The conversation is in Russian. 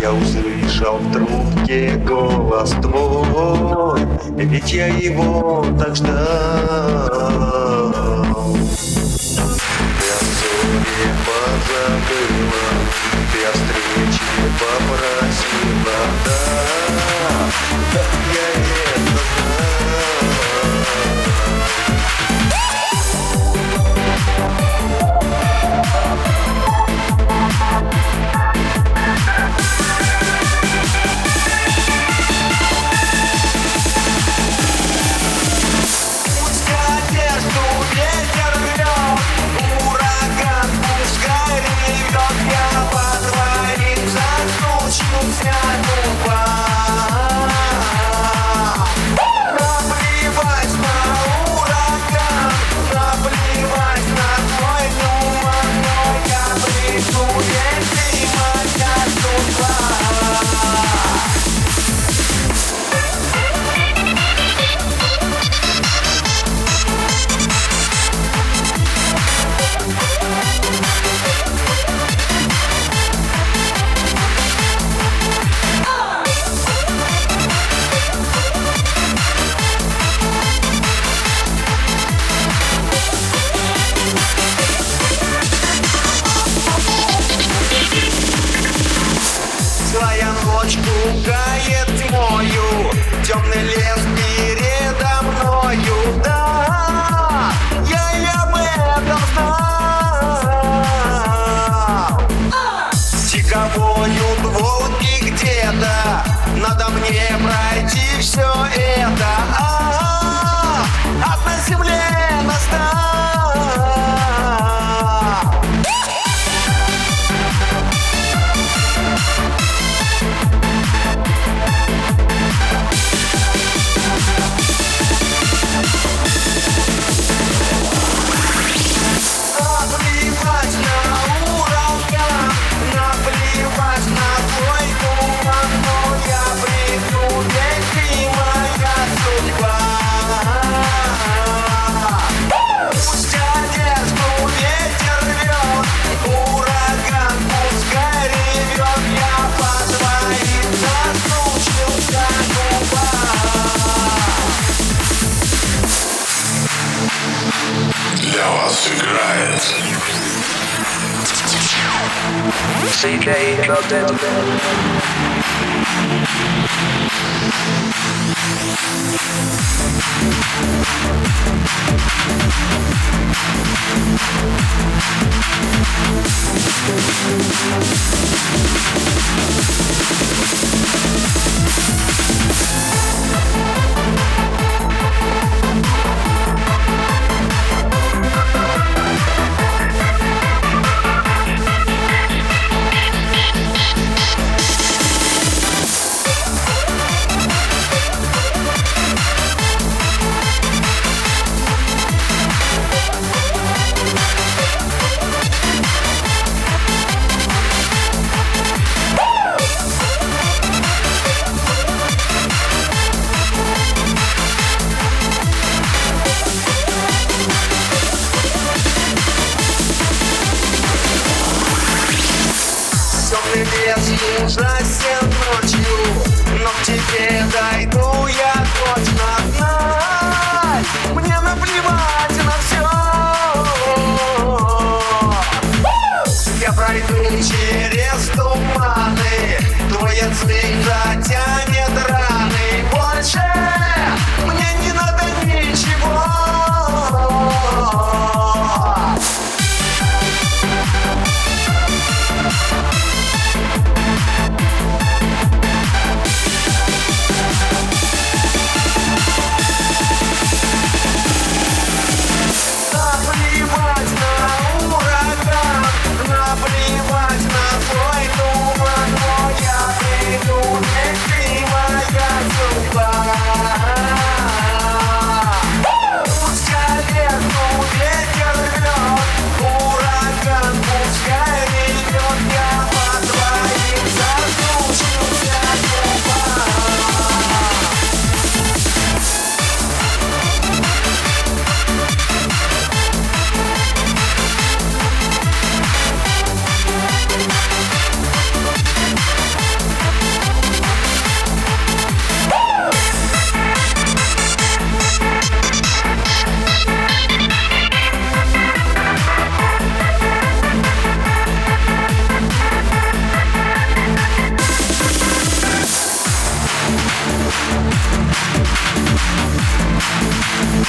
Я услышал в трубке голос твой Ведь я его так ждал. Ты о ссоре позабыла Ты о встрече попросила Да, да, я это Злая Темный лес передо мною Да, я и об этом знал Тиховою волки где-то Надо мне пройти все это а, Ад на земле CK Club Dead. наслаждайся We'll